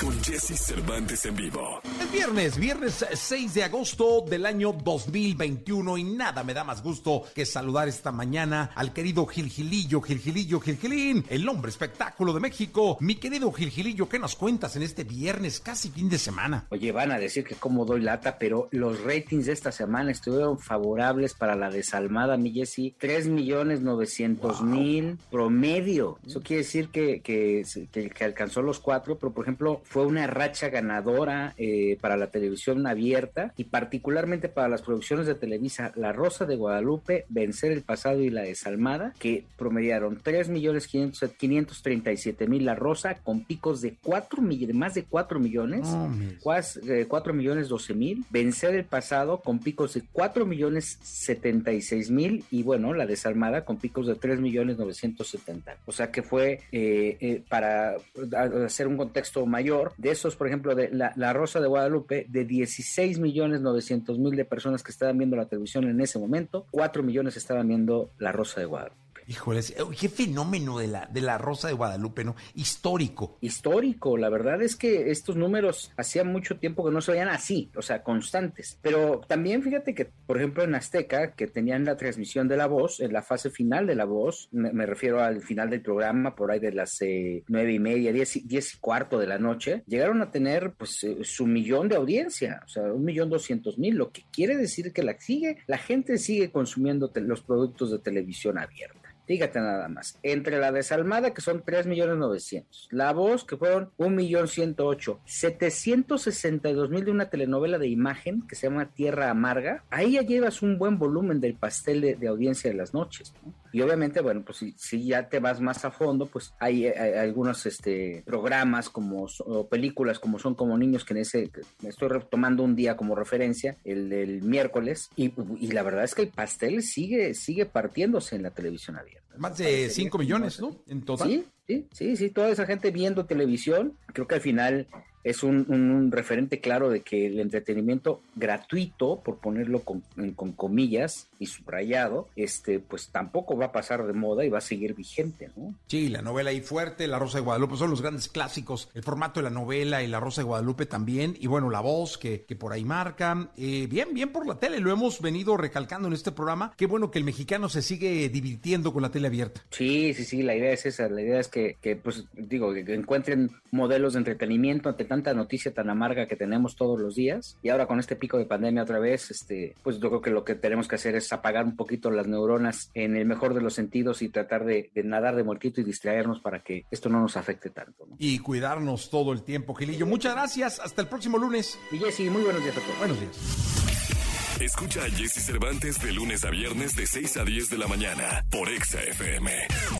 con Jesse Cervantes en vivo. Es viernes, viernes 6 de agosto del año 2021 y nada me da más gusto que saludar esta mañana al querido Gilgilillo, Gilgilillo, Gilgilín, el hombre espectáculo de México. Mi querido Gilgilillo, ¿qué nos cuentas en este viernes, casi fin de semana? Oye, van a decir que como doy lata, pero los ratings de esta semana estuvieron favorables para la desalmada, mi Jessy. 3 millones 900 mil promedio. Eso quiere decir que, que, que- que alcanzó los cuatro, pero por ejemplo fue una racha ganadora eh, para la televisión abierta y particularmente para las producciones de Televisa La Rosa de Guadalupe, Vencer el Pasado y La Desalmada, que promediaron 3 millones 537 mil La Rosa con picos de 4 millones, más de 4 millones. Mi- Cuas- eh, 4 millones 12 mil, vencer el pasado con picos de 4 millones 76 mil y bueno, la desarmada con picos de 3 millones 970. O sea que fue eh, eh, para hacer un contexto mayor, de esos, por ejemplo, de la, la Rosa de Guadalupe, de 16 millones 900 mil de personas que estaban viendo la televisión en ese momento, 4 millones estaban viendo la Rosa de Guadalupe. Híjoles, eh, qué fenómeno de la, de la Rosa de Guadalupe, ¿no? Histórico. histórico. La verdad es que estos números hacía mucho tiempo que no se veían así, o sea, constantes. Pero también fíjate que, por ejemplo, en Azteca, que tenían la transmisión de la voz, en la fase final de la voz, me, refiero al final del programa, por ahí de las eh, nueve y media, diez, y- diez y cuarto de la noche, llegaron a tener pues eh, su millón de audiencia, o sea, un millón doscientos mil, lo que quiere decir que la sigue, la gente sigue consumiendo los productos de televisión abierta. Fíjate nada más. Entre la desalmada, que son 3 millones 900. La voz, que fueron 1 millón 108. 762 mil de una telenovela de imagen que se llama Tierra Amarga. Ahí ya llevas un buen volumen del pastel de, de audiencia de las noches. ¿no? Y obviamente, bueno, pues si, si ya te vas más a fondo, pues hay, hay algunos este, programas como, o películas como son como niños que en ese, me estoy retomando un día como referencia, el del miércoles, y, y la verdad es que el pastel sigue, sigue partiéndose en la televisión abierta. Más de Parecería 5 que millones, no, ¿no? En total. Sí, sí, sí, sí, toda esa gente viendo televisión, creo que al final es un, un- un referente claro de que el entretenimiento gratuito, por ponerlo con, en- con comillas y subrayado, este, pues tampoco va a pasar de moda y va a seguir vigente, ¿no? Sí, la novela ahí fuerte, La Rosa de Guadalupe, son los grandes clásicos. El formato de la novela y La Rosa de Guadalupe también. Y bueno, la voz que, que por ahí marca. Eh, bien, bien por la tele, lo hemos venido recalcando en este programa. Qué bueno que el mexicano se sigue divirtiendo con la tele abierta. Sí, sí, sí, la idea es esa, la idea es que, que, pues digo, que encuentren modelos de entretenimiento ante tanta noticia tan amarga que tenemos todos los días y ahora con este pico de pandemia otra vez, este, pues yo creo que lo que tenemos que hacer es apagar un poquito las neuronas en el mejor de los sentidos y tratar de, de nadar de muertito y distraernos para que esto no nos afecte tanto, ¿no? Y cuidarnos todo el tiempo, Gilillo. Muchas gracias. Hasta el próximo lunes. Y Jessy, muy buenos días a todos. Buenos días. Escucha a Jesse Cervantes de lunes a viernes de 6 a 10 de la mañana por Exa FM.